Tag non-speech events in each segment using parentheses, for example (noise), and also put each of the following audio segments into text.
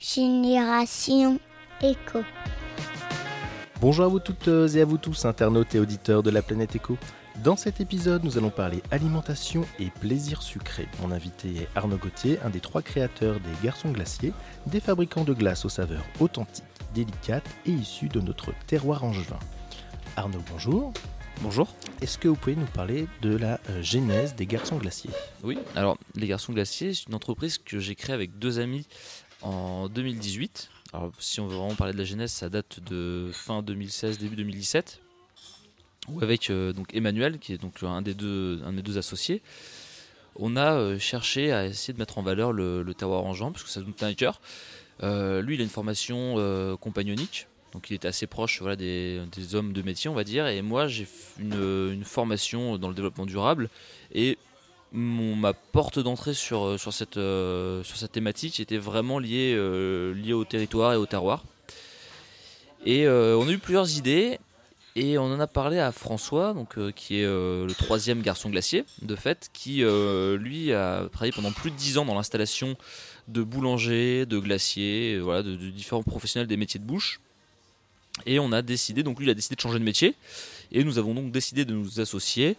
Génération Éco. Bonjour à vous toutes et à vous tous, internautes et auditeurs de la planète Éco. Dans cet épisode, nous allons parler alimentation et plaisir sucré. Mon invité est Arnaud Gauthier, un des trois créateurs des Garçons Glaciers, des fabricants de glace aux saveurs authentiques, délicates et issues de notre terroir angevin. Arnaud, bonjour. Bonjour. Est-ce que vous pouvez nous parler de la euh, genèse des Garçons Glaciers? Oui, alors les Garçons Glaciers, c'est une entreprise que j'ai créée avec deux amis en 2018. Alors si on veut vraiment parler de la genèse, ça date de fin 2016, début 2017. Ou avec euh, donc Emmanuel, qui est donc un des deux, un des deux associés. On a euh, cherché à essayer de mettre en valeur le, le terroir engeant, parce que ça nous tient à cœur. lui, il a une formation compagnonique, donc il était assez proche des, hommes de métier, on va dire. Et moi, j'ai une, une, formation dans le développement durable. Et ma porte d'entrée sur, sur, cette, euh, sur cette thématique était vraiment liée, euh, au territoire et au terroir. Et euh, on a eu plusieurs idées. Et on en a parlé à François, donc, qui est le troisième garçon glacier, de fait, qui lui a travaillé pendant plus de dix ans dans l'installation de boulangers, de glaciers, voilà, de, de différents professionnels des métiers de bouche. Et on a décidé, donc lui il a décidé de changer de métier, et nous avons donc décidé de nous associer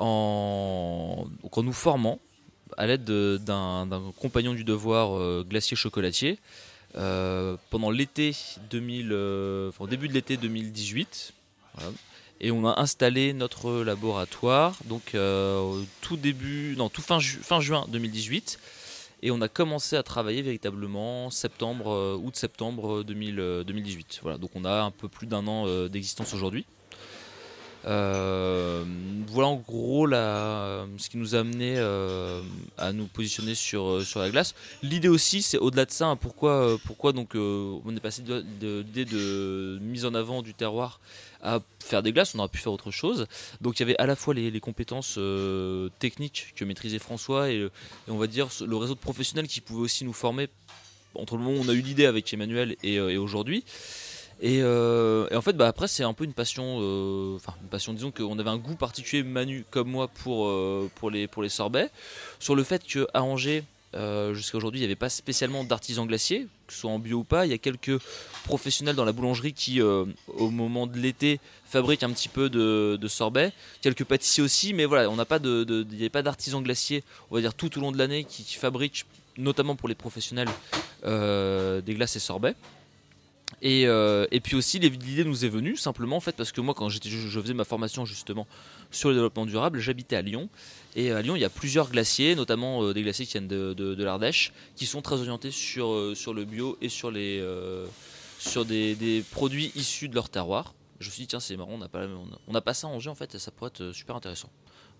en, nous formant à l'aide d'un compagnon du devoir euh, glacier chocolatier euh, pendant l'été 2000, euh, enfin, début de l'été 2018. Voilà. Et on a installé notre laboratoire donc tout début, non tout fin, ju fin juin 2018 et on a commencé à travailler véritablement septembre, août-septembre 2018. Voilà, donc on a un peu plus d'un an d'existence aujourd'hui. Euh, voilà en gros la, ce qui nous a amené euh, à nous positionner sur, sur la glace. L'idée aussi, c'est au-delà de ça, hein, pourquoi, pourquoi donc euh, on est passé de, de, de, mise en avant du terroir à faire des glaces, on aurait pu faire autre chose. Donc il y avait à la fois les, compétences euh, techniques que maîtrisait François et, on va dire le réseau de professionnels qui pouvait aussi nous former entre le moment où on a eu l'idée avec Emmanuel et aujourd'hui. Et, euh, et, en fait, bah, après, c'est un peu une passion. Euh, une passion, disons qu'on avait un goût particulier, Manu comme moi, pour, euh, les, sorbets. Sur le fait qu'à Angers, jusqu'à aujourd'hui, il n'y avait pas spécialement d'artisans glaciers, que ce soit en bio ou pas. Il y a quelques professionnels dans la boulangerie qui, au moment de l'été, fabriquent un petit peu de, de sorbet. Quelques pâtissiers aussi, mais voilà, on pas de, il n'y avait pas d'artisans glaciers, on va dire tout au long de l'année, qui, fabriquent, notamment pour les professionnels, des glaces et sorbets. Et, euh, et, puis aussi l'idée nous est venue simplement en fait parce que moi quand je, je, faisais ma formation justement sur le développement durable j'habitais à Lyon. Et à Lyon il y a plusieurs glaciers notamment euh, des glaciers qui viennent de, de, l'Ardèche qui sont très orientés sur, euh, sur le bio et sur, les, sur des, produits issus de leur terroir. Je me suis dit tiens c'est marrant on n'a pas, on a pas ça en Angers en fait et ça pourrait être super intéressant.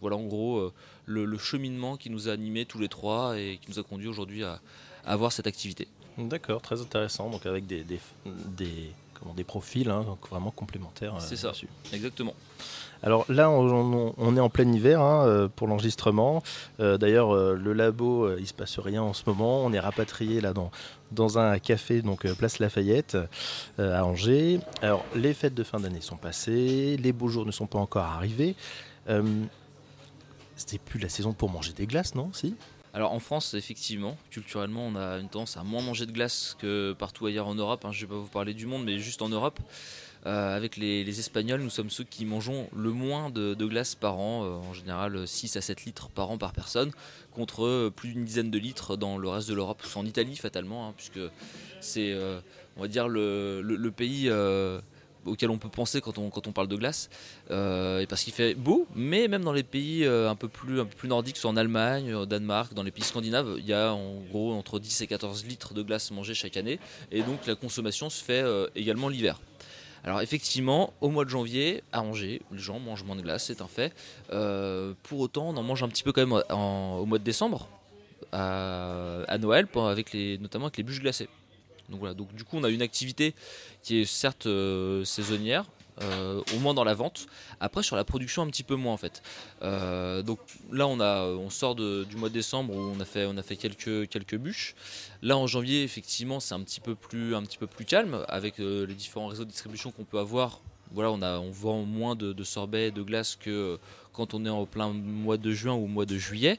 Voilà en gros le, cheminement qui nous a animés tous les trois et qui nous a conduit aujourd'hui à avoir cette activité D'accord, très intéressant. Donc avec des, des, des, comment, des profils hein, donc vraiment complémentaires. C'est ça, dessus. exactement. Alors là, on, on, est en plein hiver hein, pour l'enregistrement. Euh, D'ailleurs, euh, le labo, euh, il se passe rien en ce moment. On est rapatrié là dans, dans un café, donc euh, place Lafayette, euh, à Angers. Alors, les fêtes de fin d'année sont passées, les beaux jours ne sont pas encore arrivés. Euh, C'était plus la saison pour manger des glaces, non? Si? Alors en France, effectivement, culturellement, on a une tendance à moins manger de glace que partout ailleurs en Europe. Hein. Je ne vais pas vous parler du monde, mais juste en Europe. Euh, avec les, Espagnols, nous sommes ceux qui mangeons le moins de, glace par an, euh, en général 6 à 7 litres par an par personne, contre euh, plus d'une dizaine de litres dans le reste de l'Europe, en Italie fatalement, hein, puisque c'est, euh, on va dire, le, le, le pays auquel on peut penser quand on, quand on parle de glace, euh, parce qu'il fait beau, mais même dans les pays euh, un, peu plus, un peu plus nordiques, soit en Allemagne, au Danemark, dans les pays scandinaves, il y a en gros entre 10 et 14 litres de glace mangée chaque année, et donc la consommation se fait euh, également l'hiver. Alors effectivement, au mois de janvier, à Angers, les gens mangent moins de glace, c'est un fait. Pour autant, on en mange un petit peu quand même au mois de décembre, à, à Noël, avec les, notamment avec les bûches glacées. Donc voilà, donc du coup on a une activité qui est certes euh, saisonnière, euh, au moins dans la vente. Après sur la production un petit peu moins en fait. Euh, donc là on a, on sort du mois de décembre où on a fait, on a fait quelques quelques bûches. Là en janvier effectivement c'est un petit peu plus un petit peu plus calme avec les différents réseaux de distribution qu'on peut avoir. Voilà on a, on vend moins de, de sorbets, de glace que quand on est en plein mois de juin ou mois de juillet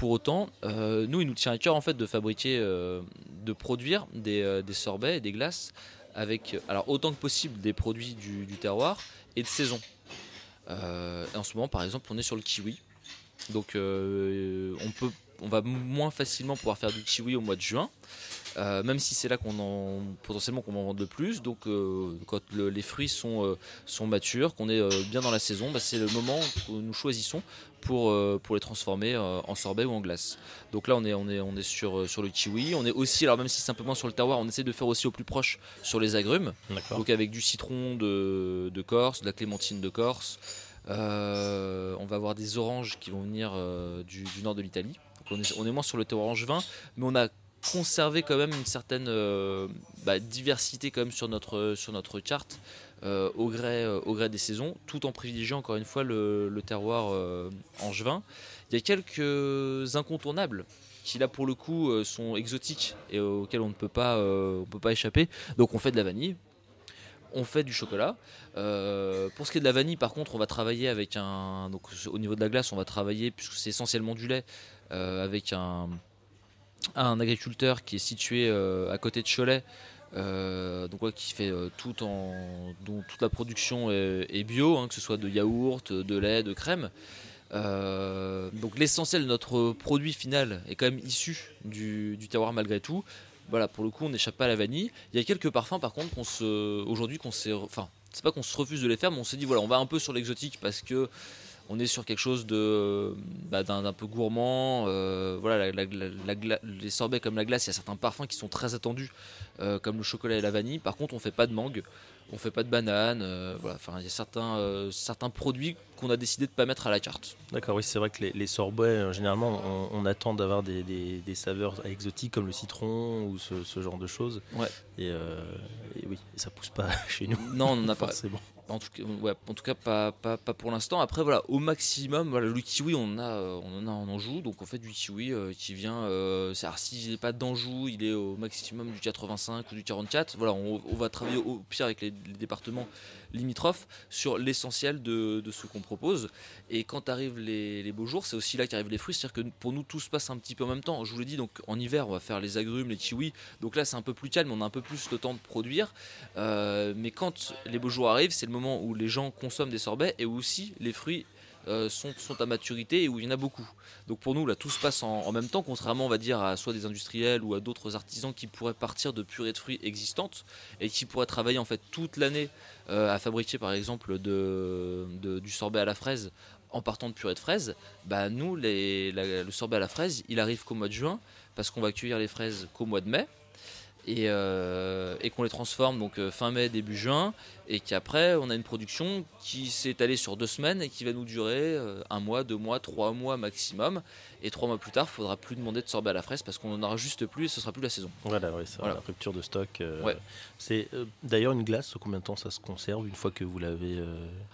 pour autant, nous, il nous tient à cœur en fait de fabriquer, de produire des, sorbets et des glaces avec, alors autant que possible, des produits du, terroir et de saison. en ce moment, par exemple, on est sur le kiwi. Donc, on peut on va moins facilement pouvoir faire du kiwi au mois de juin. Euh, même si c'est là qu'on en potentiellement qu'on en vend le plus. Donc euh, quand les fruits sont, euh, sont matures, qu'on est bien dans la saison, bah, c'est le moment que nous choisissons pour, pour les transformer en sorbet ou en glace. Donc là on est, on est, on est sur, sur le kiwi. On est aussi, alors même si c'est simplement sur le terroir, on essaie de faire aussi au plus proche sur les agrumes. Donc avec du citron de, de Corse, de la clémentine de Corse. on va avoir des oranges qui vont venir du, nord de l'Italie. Donc on est, on est moins sur le terroir angevin, mais on a conserver quand même une certaine euh, bah, diversité quand même sur notre, sur notre charte euh, au, gré, euh, au gré des saisons, tout en privilégiant encore une fois le, terroir angevin. Il y a quelques incontournables qui là pour le coup sont exotiques et auxquels on ne peut pas, on peut pas échapper. Donc on fait de la vanille, on fait du chocolat. pour ce qui est de la vanille, par contre, on va travailler avec un. Donc, au niveau de la glace, on va travailler, puisque c'est essentiellement du lait, avec un, un agriculteur qui est situé euh, à côté de Cholet, euh, donc qui fait euh, tout en, dont toute la production est, bio, hein, que ce soit de yaourt, de lait, de crème. donc l'essentiel de notre produit final est quand même issu du, terroir malgré tout. Voilà, pour le coup, on n'échappe pas à la vanille. Il y a quelques parfums, par contre, qu'on se, aujourd'hui, qu'on s'est, enfin, c'est pas qu'on se refuse de les faire, mais on s'est dit voilà, on va un peu sur l'exotique parce que on est sur quelque chose de bah, d'un peu gourmand. Euh, voilà, les sorbets comme la glace, il y a certains parfums qui sont très attendus, euh, comme le chocolat et la vanille. Par contre, on fait pas de mangue, on fait pas de banane. Euh, voilà, enfin, il y a certains certains produits qu'on a décidé de pas mettre à la carte. D'accord, oui, c'est vrai que les, sorbets, généralement, on, attend d'avoir des, saveurs exotiques comme le citron ou ce, genre de choses. Ouais. Et, oui, ça pousse pas (laughs) chez nous. Non, on n'en a pas. forcément. En tout cas, en pas, pour l'instant. Après, voilà, au maximum, voilà, le kiwi, on, euh, on en a en Anjou, donc on fait du kiwi euh, qui vient. Euh, s'il n'est pas d'Anjou, il est au maximum du 85 ou du 44. Voilà, on, va travailler au pire avec les départements limitrophes sur l'essentiel de, ce qu'on propose. Et quand arrivent les, beaux jours, c'est aussi là qu'arrivent les fruits. C'est-à-dire que pour nous, tout se passe un petit peu en même temps. Je vous l'ai dit, donc en hiver, on va faire les agrumes, les kiwis. Donc là, c'est un peu plus calme, on a un peu plus le temps de produire. Euh, mais quand les beaux jours arrivent, c'est le moment où les gens consomment des sorbets et aussi les fruits sont, sont, à maturité et où il y en a beaucoup. Donc pour nous, là, tout se passe en, même temps, contrairement, on va dire, à soit des industriels ou à d'autres artisans qui pourraient partir de purées de fruits existantes et qui pourraient travailler en fait toute l'année euh, à fabriquer, par exemple, du sorbet à la fraise en partant de purée de fraises. Bah nous, le sorbet à la fraise, il arrive qu'au mois de juin parce qu'on va cueillir les fraises qu'au mois de mai. Euh, et, qu'on les transforme donc euh, fin mai début juin et qu'après on a une production qui s'est étalée sur deux semaines et qui va nous durer euh, un mois deux mois trois mois maximum et trois mois plus tard il faudra plus demander de sorbet à la fraise parce qu'on en aura juste plus et ce sera plus la saison voilà oui c'est la rupture de stock c'est d'ailleurs une glace combien de temps ça se conserve une fois que vous l'avez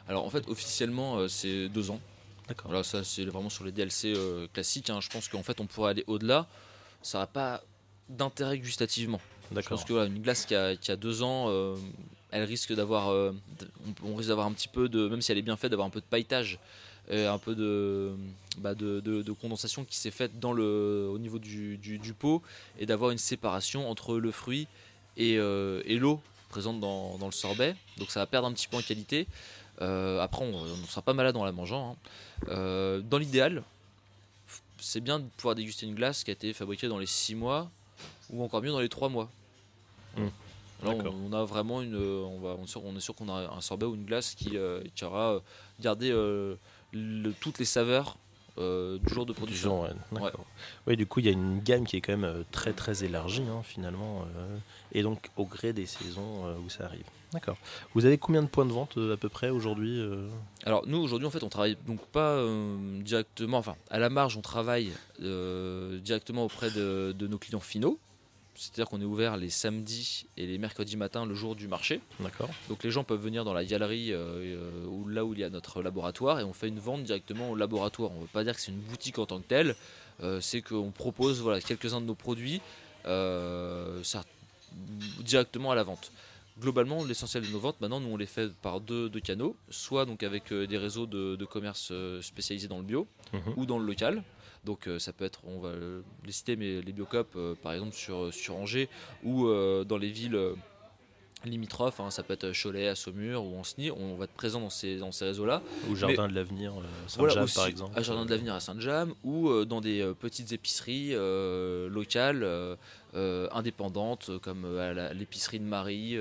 alors en fait officiellement c'est deux ans D'accord. Là, ça, c'est vraiment sur les DLC classiques. Hein. Je pense qu'en fait, on pourrait aller au-delà. Ça n'a pas d'intérêt gustativement. Je pense que une glace qui a, qui a deux ans, euh, elle risque d'avoir, euh, on, risque d'avoir un petit peu de, même si elle est bien faite, d'avoir un peu de pailletage, et un peu de, bah de, de, condensation qui s'est faite dans le, au niveau du, du, pot, et d'avoir une séparation entre le fruit et, euh, et l'eau présente dans, dans, le sorbet. Donc ça va perdre un petit peu en qualité. après, on ne sera pas malade en la mangeant. Hein. dans l'idéal, c'est bien de pouvoir déguster une glace qui a été fabriquée dans les six mois ou encore mieux dans les 3 mois. Là, on, a vraiment une, on, va, on est sûr qu'on a un sorbet ou une glace qui, euh, qui aura euh, gardé euh, toutes les saveurs du jour de production. ouais, ouais. du coup, il y a une gamme qui est quand même très très élargie hein, finalement, et donc au gré des saisons où ça arrive. D'accord. Vous avez combien de points de vente à peu près aujourd'hui Alors nous aujourd'hui en fait on travaille donc pas directement, enfin à la marge on travaille directement auprès de, de nos clients finaux c'est-à-dire qu'on est ouvert les samedis et les mercredis matins, le jour du marché. D'accord. Donc les gens peuvent venir dans la galerie euh, euh, ou là où il y a notre laboratoire et on fait une vente directement au laboratoire. On ne veut pas dire que c'est une boutique en tant que telle, euh, c'est qu'on propose voilà, quelques-uns de nos produits ça, directement à la vente. Globalement, l'essentiel de nos ventes, maintenant, nous on les fait par deux, canaux, soit donc avec des réseaux de, commerce spécialisés dans le bio mhm. ou dans le local. Donc ça peut être, on va les citer, mais les biocopes, par exemple sur, sur Angers ou dans les villes limitrophes, hein, ça peut être Cholet, à Saumur ou Anceny, on va être présent dans ces, dans ces réseaux-là. Ou Jardin de l'Avenir, Saint-James par exemple. À Jardin de l'Avenir à Saint-James ou dans des petites épiceries locales, indépendantes, comme à l'épicerie de Marie.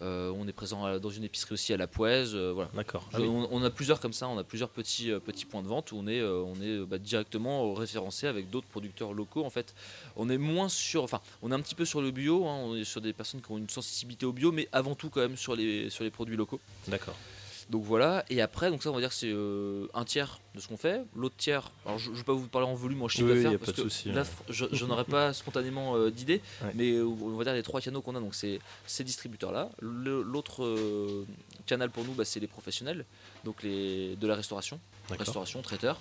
Euh, on est présent dans une épicerie aussi à la Poise. Euh, voilà. D'accord. Ah on, a plusieurs comme ça, on a plusieurs petits, euh, petits points de vente où on est, on est bah, directement référencé avec d'autres producteurs locaux. En fait, on est moins sur, enfin, on est un petit peu sur le bio, hein, on est sur des personnes qui ont une sensibilité au bio, mais avant tout quand même sur les, sur les produits locaux. D'accord. Donc voilà, et après, donc ça on va dire que c'est euh, un tiers de ce qu'on fait. L'autre tiers, alors je ne vais pas vous parler en volume, en chiffre d'affaires, parce que là, je, n'aurais pas (laughs) spontanément euh, d'idée, mais euh, on va dire les trois canaux qu'on a, donc c'est ces distributeurs-là. L'autre canal pour nous, bah, c'est les professionnels, donc les, de la restauration, restauration, traiteur.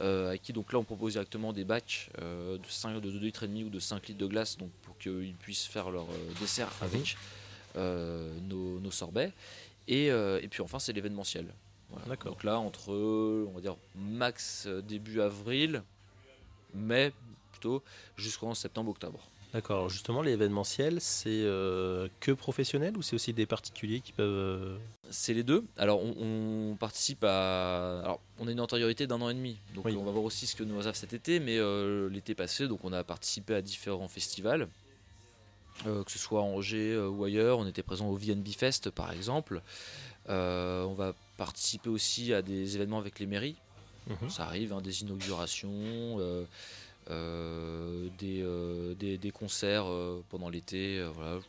à qui donc là on propose directement des bacs de 5 de 2 litres et demi ou de 5 litres de glace donc pour qu'ils puissent faire leur dessert mhm. avec nos, nos sorbets euh, et, puis enfin, c'est l'événementiel. Donc là, entre, on va dire, max euh, début avril, mai plutôt, jusqu'en septembre-octobre. D'accord. Justement, l'événementiel, c'est euh, que professionnel ou c'est aussi des particuliers qui peuvent. C'est les deux. Alors, on, participe à. Alors, on a une antériorité d'un an et demi. Donc, on va voir aussi ce que nous avons cet été. Mais l'été passé, donc, on a participé à différents festivals. Euh, que ce soit à Angers euh, ou ailleurs. On était présent au VNB Fest par exemple. Euh, on va participer aussi à des événements avec les mairies. Mhm. Ça arrive, hein, des inaugurations, des, des, concerts pendant l'été, voilà,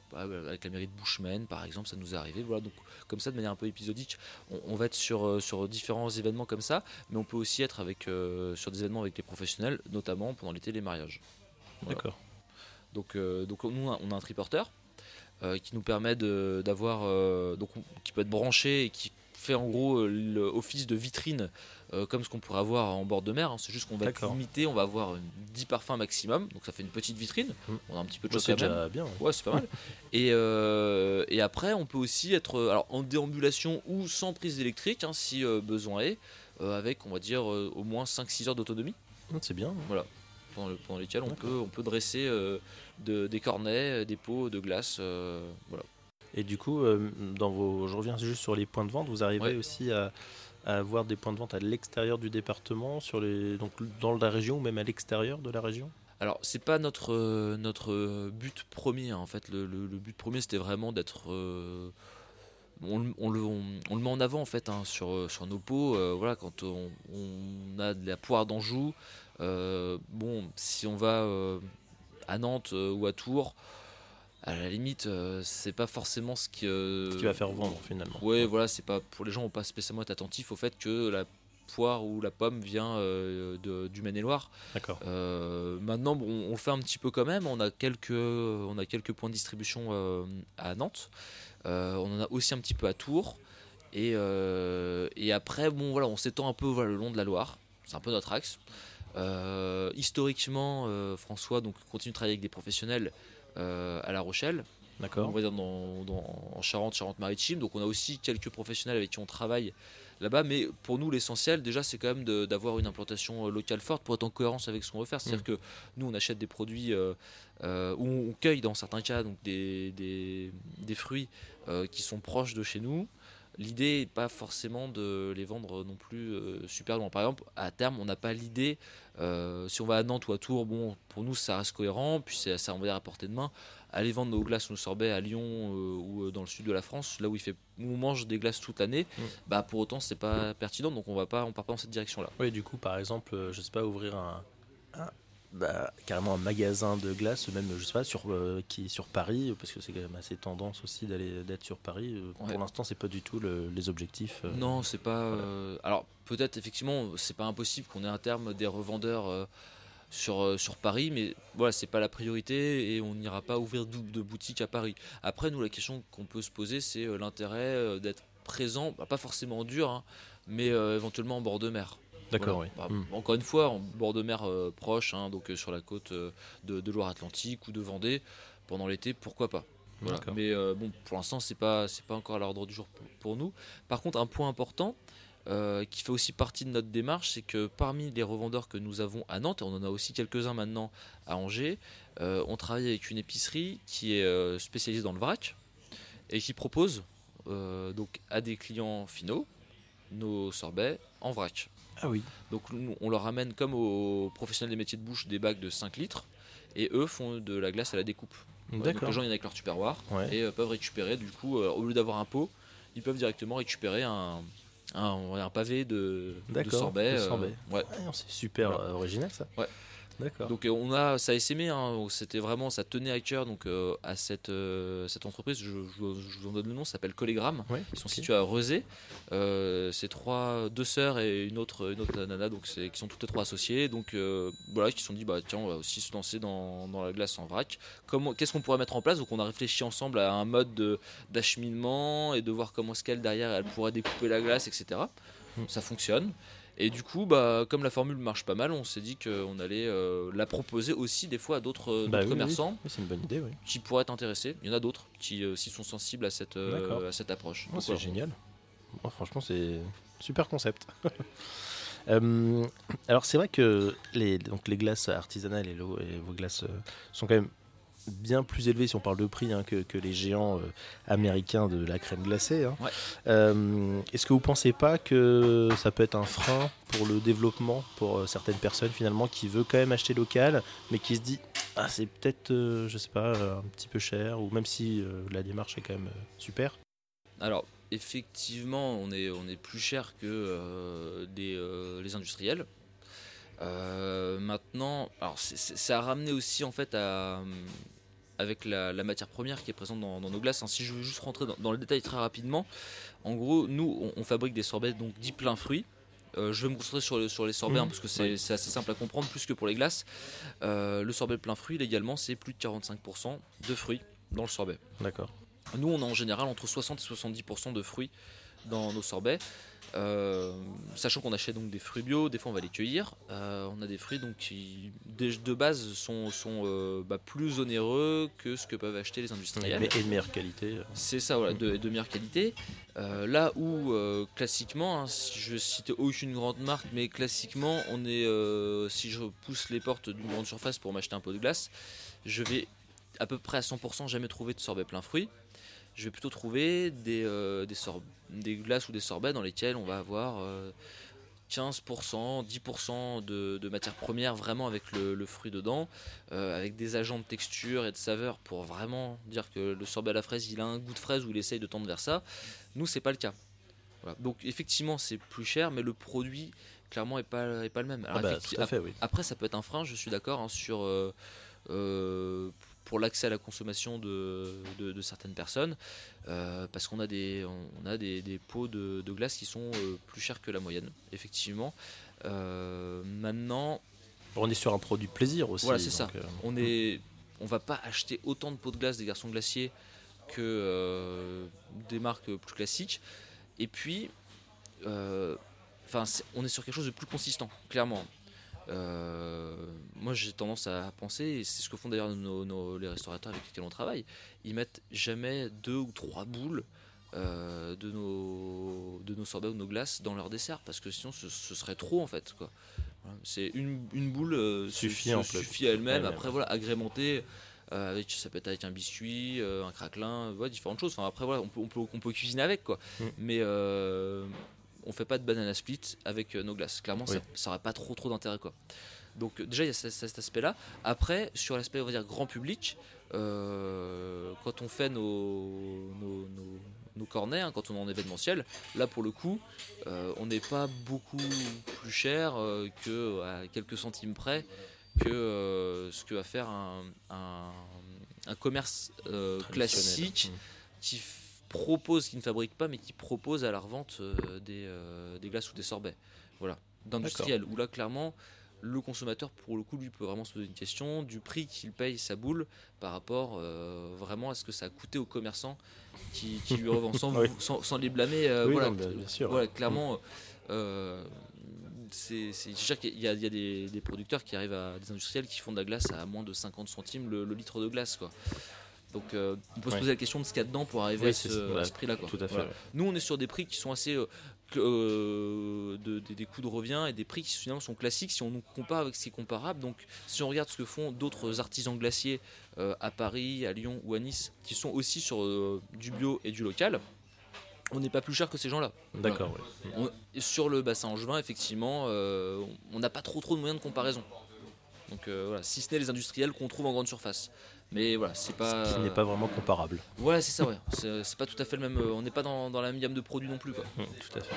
avec la mairie de Bushman par exemple, ça nous est arrivé. Voilà, donc comme ça, de manière un peu épisodique, on, va être sur, sur différents événements comme ça, mais on peut aussi être avec, sur des événements avec les professionnels, notamment pendant l'été les mariages. D'accord. Donc, euh, donc nous, on a un triporteur euh, qui nous permet d'avoir, euh, donc qui peut être branché et qui fait en gros l'office de vitrine comme ce qu'on pourrait avoir en bord de mer. Hein. C'est juste qu'on va être limité, on va avoir 10 parfums maximum, donc ça fait une petite vitrine. Mmh. On a un petit peu de choses C'est déjà bien. Ouais, c'est pas mal. (laughs) Et, et, après, on peut aussi être alors, en déambulation ou sans prise électrique, hein, si besoin est, avec, on va dire, au moins 5-6 heures d'autonomie. Mmh, c'est bien. Voilà pendant, lesquels on peut, on peut dresser euh, de, des cornets, des pots de glace. Euh, voilà. Et du coup, euh, dans vos, je reviens juste sur les points de vente, vous arrivez aussi à, avoir des points de vente à l'extérieur du département, sur les, donc dans la région ou même à l'extérieur de la région? Alors, c'est pas notre, notre but premier. Hein. En fait, le, le, but premier, c'était vraiment d'être. on, le, on, le met en avant en fait hein, sur, sur nos pots. voilà, quand on, a de la poire d'Anjou, euh, bon, si on va euh, à Nantes euh, ou à Tours, à la limite, c'est pas forcément ce qui, ce qui va faire vendre finalement. Ouais, voilà, c'est pas pour les gens, on pas spécialement être attentifs au fait que la poire ou la pomme vient de, du Maine-et-Loire. D'accord. maintenant, bon, on, le fait un petit peu quand même. On a quelques, on a quelques points de distribution à Nantes. on en a aussi un petit peu à Tours. Et, et après, bon, voilà, on s'étend un peu le long de la Loire. C'est un peu notre axe. Euh, historiquement, euh, François donc, continue de travailler avec des professionnels euh, à La Rochelle. D'accord. On va dire dans, en Charente, Charente-Maritime. Donc on a aussi quelques professionnels avec qui on travaille là-bas. Mais pour nous, l'essentiel, déjà, c'est quand même d'avoir une implantation locale forte pour être en cohérence avec ce qu'on veut faire. C'est-à-dire mm. que nous, on achète des produits où on cueille dans certains cas donc des, des, des fruits qui sont proches de chez nous. L'idée n'est pas forcément de les vendre non plus euh, super loin. Par exemple, à terme, on n'a pas l'idée, euh, si on va à Nantes ou à Tours, bon, pour nous, ça reste cohérent, puis ça, on va dire à portée de main. Aller vendre nos glaces, nos sorbets à Lyon euh, ou dans le sud de la France, là où, il fait, où on mange des glaces toute l'année, mm. bah, pour autant, c'est pas pertinent, donc on va pas, on part pas dans cette direction-là. Oui, du coup, par exemple, je sais pas, ouvrir un bah, carrément un magasin de glace, même je sais pas sur euh, qui sur Paris, parce que c'est quand même assez tendance aussi d'aller d'être sur Paris. Euh, pour l'instant, c'est pas du tout les objectifs. Euh, non, c'est pas. alors peut-être effectivement, c'est pas impossible qu'on ait un terme des revendeurs sur, sur Paris, mais voilà, c'est pas la priorité et on n'ira pas ouvrir double de boutiques à Paris. Après, nous, la question qu'on peut se poser, c'est l'intérêt d'être présent, bah, pas forcément dur, hein, mais éventuellement en bord de mer. D'accord, oui. Bah, hmm. Encore une fois, en bord de mer euh, proche, hein, donc euh, sur la côte euh, de, Loire-Atlantique ou de Vendée, pendant l'été, pourquoi pas. Mais bon, pour l'instant, c'est pas c'est pas encore à l'ordre du jour pour, nous. Par contre, un point important, qui fait aussi partie de notre démarche, c'est que parmi les revendeurs que nous avons à Nantes, et on en a aussi quelques-uns maintenant à Angers, on travaille avec une épicerie qui est spécialisée dans le vrac et qui propose donc à des clients finaux nos sorbets en vrac. Ah oui. Donc on leur ramène comme aux professionnels des métiers de bouche des bacs de 5 litres et eux font de la glace à la découpe. Ouais, donc D'accord. les gens viennent avec leur tupperware Ouais. et euh, peuvent récupérer du coup euh, au lieu d'avoir un pot, ils peuvent directement récupérer un, un, pavé de, de D'accord, sorbet. de euh, sorbet. ouais. Ah c'est super Voilà. original ça. Ouais. Donc euh, on a ça a essaimé, hein, c'était vraiment ça tenait à cœur donc euh, à cette euh, cette entreprise. Je, je- je vous en donne le nom, ça s'appelle Collégramme. Ouais, Ils sont situés à Rezé. Euh, c'est trois, deux sœurs et une autre, une autre nana, donc qui sont toutes les trois associées. Donc voilà, qui se sont dit bah tiens, on va aussi se lancer dans, dans la glace en vrac. Comment, qu'est-ce qu'on pourrait mettre en place? Donc on a réfléchi ensemble à un mode de- d'acheminement et de voir comment est-ce qu'elle derrière elle pourrait découper la glace, etc. Mm. Ça fonctionne. Et du coup, bah, comme la formule marche pas mal, on s'est dit qu'on allait euh, la proposer aussi des fois à d'autres Bah oui, commerçants Oui, c'est une bonne idée, oui. qui pourraient être intéressés. Il y en a d'autres qui euh, s'y sont sensibles à cette, euh, à cette approche. Oh, c'est génial. Oh, franchement, c'est super concept. (laughs) Alors c'est vrai que les, donc les glaces artisanales et, l'eau- et vos glaces sont quand même bien plus élevées si on parle de prix hein, que, que les géants euh, américains de la crème glacée. hein. Ouais. Euh, Est-ce que vous pensez pas que ça peut être un frein pour le développement pour euh, certaines personnes finalement qui veut quand même acheter local mais qui se dit ah c'est peut-être euh, je sais pas un petit peu cher ou même si la démarche est quand même super? Alors, effectivement, on est, on est plus cher que des, les industriels. Maintenant, alors c'est- a ramené aussi en fait à, avec la, la matière première qui est présente dans, dans nos glaces. hein. Si je veux juste rentrer dans, dans le détail très rapidement, en gros, nous, on, on fabrique des sorbets donc dits plein fruits. Euh, je vais me concentrer sur, le- sur les sorbets Mhm. hein, parce que c'est Ouais. assez simple à comprendre, plus que pour les glaces. Euh, le sorbet plein fruits, légalement, c'est plus de 45% de fruits dans le sorbet. D'accord. Nous, on a en général entre 60 et 70% de fruits dans nos sorbets. Euh, sachant qu'on achète donc des fruits bio, des fois on va les cueillir. Euh, on a des fruits donc qui de, base sont, sont euh, bah, plus onéreux que ce que peuvent acheter les industriels. Mais- et de meilleure qualité. C'est ça, voilà, de, de meilleure qualité. Là où, classiquement, hein, si je cite aucune grande marque, mais classiquement, on est, si je pousse les portes d'une grande surface pour m'acheter un pot de glace, je vais à peu près à 100% jamais trouver de sorbet plein fruits. Je vais plutôt trouver des, euh, des, sor- des glaces ou des sorbets dans lesquels on va avoir euh, 15%, 10% de, de matière première vraiment avec le, le fruit dedans, euh, avec des agents de texture et de saveur pour vraiment dire que le sorbet à la fraise il a un goût de fraise ou il essaye de tendre vers ça. Nous, c'est pas le cas. Voilà. Donc, effectivement, c'est plus cher, mais le produit clairement est pas, est pas le même. Alors, Ah bah, effecti- tout à fait, oui. après, ça peut être un frein, je suis d'accord, hein, sur euh, euh, pour l'accès à la consommation de, de- de certaines personnes, euh, parce qu'on a des, on a des, des pots de, de glace qui sont euh, plus chers que la moyenne, effectivement. Euh, maintenant, On est sur un produit plaisir aussi. Voilà, c'est ça. on est, on va pas acheter autant de pots de glace des garçons glaciers que des marques plus classiques. Et puis, enfin, on est sur quelque chose de plus consistant, clairement. Euh, moi, j'ai tendance à penser, et c'est ce que font d'ailleurs nos- nos- les restaurateurs avec lesquels on travaille, ils mettent jamais deux ou trois boules euh, de, nos, de nos sorbets ou de nos glaces dans leur dessert, parce que sinon ce, ce serait trop en fait. Quoi. Voilà, c'est une, une boule euh, Suffit en suffit à elle-même. Après, voilà, agrémenter. euh, avec, ça peut être avec un biscuit, euh, un craquelin, ouais, différentes choses. Enfin, après, voilà, on peut, on peut, on peut cuisiner avec, quoi. Mm. Mais euh, on fait pas de banana split avec euh, nos glaces. Clairement, Oui. ça, ça aurait pas trop, trop d'intérêt, quoi. Donc, déjà, il y a ce- cet aspect-là. Après, sur l'aspect, on va dire, grand public, euh, quand on fait nos, nos, nos- nos cornets, hein, quand on est en événementiel, là, pour le coup, euh, on n'est pas beaucoup plus cher euh, que à quelques centimes près que ce que va faire un, un- un commerce classique Mm. qui propose, qui ne fabrique pas, mais qui propose à la revente euh, des, euh, des glaces ou des sorbets. Voilà, d'industriel. Où là, clairement, le consommateur, pour le coup, lui peut vraiment se poser une question du prix qu'il paye sa boule par rapport euh, vraiment à ce que ça a coûté au commerçant qui, qui lui revend, (laughs) sans, Oui. sans, sans les blâmer. euh, Oui, voilà, non, bien sûr. voilà, clairement, euh, c'est sais qu'il y a, il y a des, des producteurs qui arrivent à des industriels qui font de la glace à moins de 50 centimes le, le litre de glace, quoi. Donc, euh, on peut se Ouais. poser la question de ce qu'il y a dedans pour arriver Oui, à ce, prix-là. Tout à fait. Voilà. Nous, on est sur des prix qui sont assez euh, euh, de, des, des coûts de revient et des prix qui finalement sont classiques si on nous compare avec ce qui est comparable. Donc si on regarde ce que font d'autres artisans glaciers euh, à Paris, à Lyon ou à Nice, qui sont aussi sur du bio et du local, on n'est pas plus cher que ces gens-là. D'accord, ouais. Sur le bassin angevin, effectivement, on n'a pas trop trop de moyens de comparaison. Donc voilà, si ce n'est les industriels qu'on trouve en grande surface. Mais voilà, c'est pas. Ce qui n'est pas vraiment comparable. Ouais, c'est ça, ouais. (laughs) C'est pas tout à fait le même. euh, On n'est pas dans, dans la même gamme de produits non plus, quoi. Mm, Tout à fait.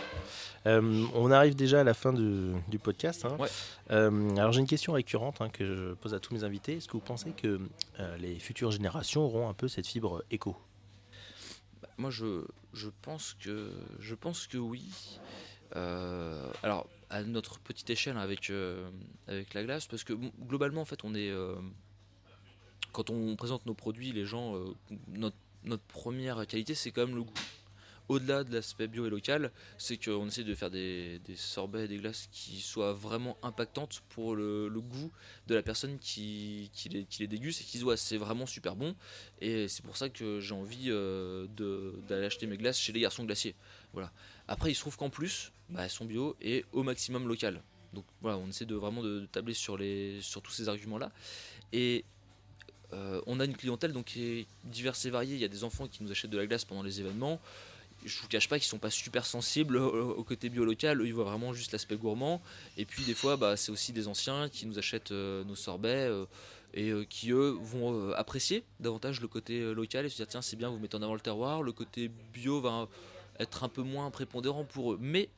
Euh, on arrive déjà à la fin du, du podcast. hein. Ouais. Euh, alors j'ai une question récurrente hein, que je pose à tous mes invités. Est-ce que vous pensez que euh, les futures générations auront un peu cette fibre éco? Bah, moi, je, je pense que je pense que oui. Alors, à notre petite échelle hein, avec avec la glace, parce que bon, globalement, en fait, on est quand on présente nos produits, les gens, euh, notre première qualité, c'est quand même le goût. Au-delà de l'aspect bio et local, c'est qu'on essaie de faire des, sorbets et des glaces qui soient vraiment impactantes pour le, goût de la personne qui, les, qui déguste et qui se voit c'est vraiment super bon. Et c'est pour ça que j'ai envie euh, d'aller acheter mes glaces chez les garçons glaciers. Voilà. Après, il se trouve qu'en plus, bah, elles sont bio et au maximum local. Donc voilà, on essaie de vraiment de, de tabler sur, les, sur tous ces arguments-là. Et euh, on a une clientèle donc qui est diverse et variée. Il y a des enfants qui nous achètent de la glace pendant les événements. Je vous cache pas qu'ils sont pas super sensibles au, côté bio local. Eux, ils voient vraiment juste l'aspect gourmand. Et puis des fois, bah, c'est aussi des anciens qui nous achètent euh, nos sorbets euh, et qui eux vont apprécier davantage le côté local et se dire tiens c'est bien vous mettez en avant le terroir. Le côté bio va être un peu moins prépondérant pour eux. Mais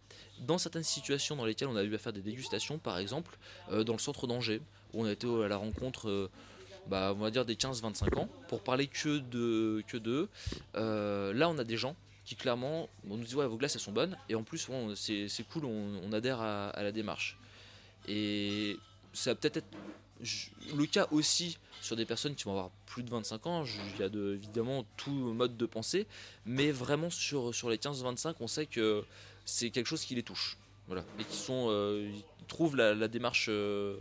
dans certaines situations dans lesquelles on a eu à faire des dégustations, par exemple, dans le centre d'Angers, où on a été à la rencontre, bah, on va dire des 15-25 ans, pour parler que de que d'eux, euh, là on a des gens qui clairement, on nous dit ouais vos glaces elles sont bonnes, et en plus bon, c'est cool, on, adhère à, la démarche. Et ça va peut-être être le cas aussi sur des personnes qui vont avoir plus de 25 ans, il y a de, évidemment tout mode de pensée, mais vraiment sur, sur les 15-25, on sait que c'est quelque chose qui les touche. Voilà. Et qui sont, euh, trouvent la, la démarche euh,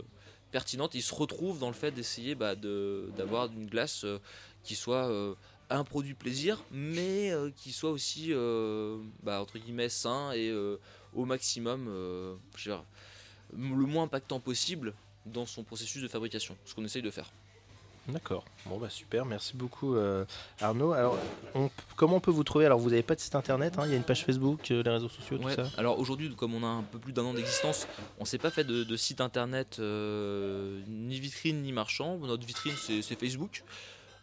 pertinente, ils se retrouvent dans le fait d'essayer bah, d'avoir une glace euh, qui soit euh, un produit plaisir, mais euh, qui soit aussi, bah, entre guillemets, sain et au maximum, le moins impactant possible dans son processus de fabrication, ce qu'on essaye de faire. D'accord. Bon bah super, merci beaucoup euh, Arnaud. Alors on comment on peut vous trouver? Alors vous n'avez pas de site internet, hein? Il y a une page Facebook, euh, les réseaux sociaux, Ouais. tout ça? Alors aujourd'hui, comme on a un peu plus d'un an d'existence, on s'est pas fait de, de site internet, euh, ni vitrine ni marchand. Notre vitrine, c'est Facebook.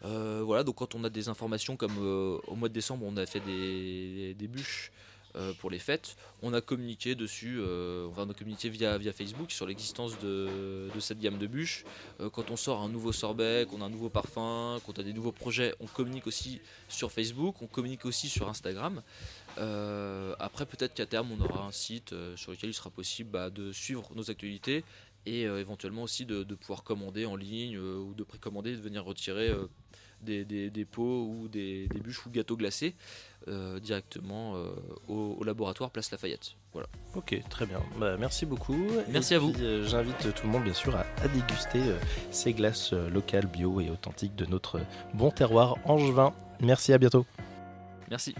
Voilà, donc quand on a des informations comme au mois de décembre, on a fait des, des bûches euh, pour les fêtes, on a communiqué dessus, euh, on a communiqué via, Facebook sur l'existence de, cette gamme de bûches. Euh, quand on sort un nouveau sorbet, qu'on a un nouveau parfum, qu'on a des nouveaux projets, on communique aussi sur Facebook, on communique aussi sur Instagram. Après, peut-être qu'à terme, on aura un site sur lequel il sera possible bah, de suivre nos actualités et éventuellement aussi de, de pouvoir commander en ligne ou de précommander, de venir retirer des, des- des pots ou des, des bûches ou gâteaux glacés euh, directement euh, au, au laboratoire Place Lafayette. Voilà. Ok, très bien. Bah, merci beaucoup. Merci Et à vous. euh, J'invite tout le monde bien sûr à, à déguster ces glaces locales, bio et authentiques de notre bon terroir angevin. Merci, à bientôt. Merci.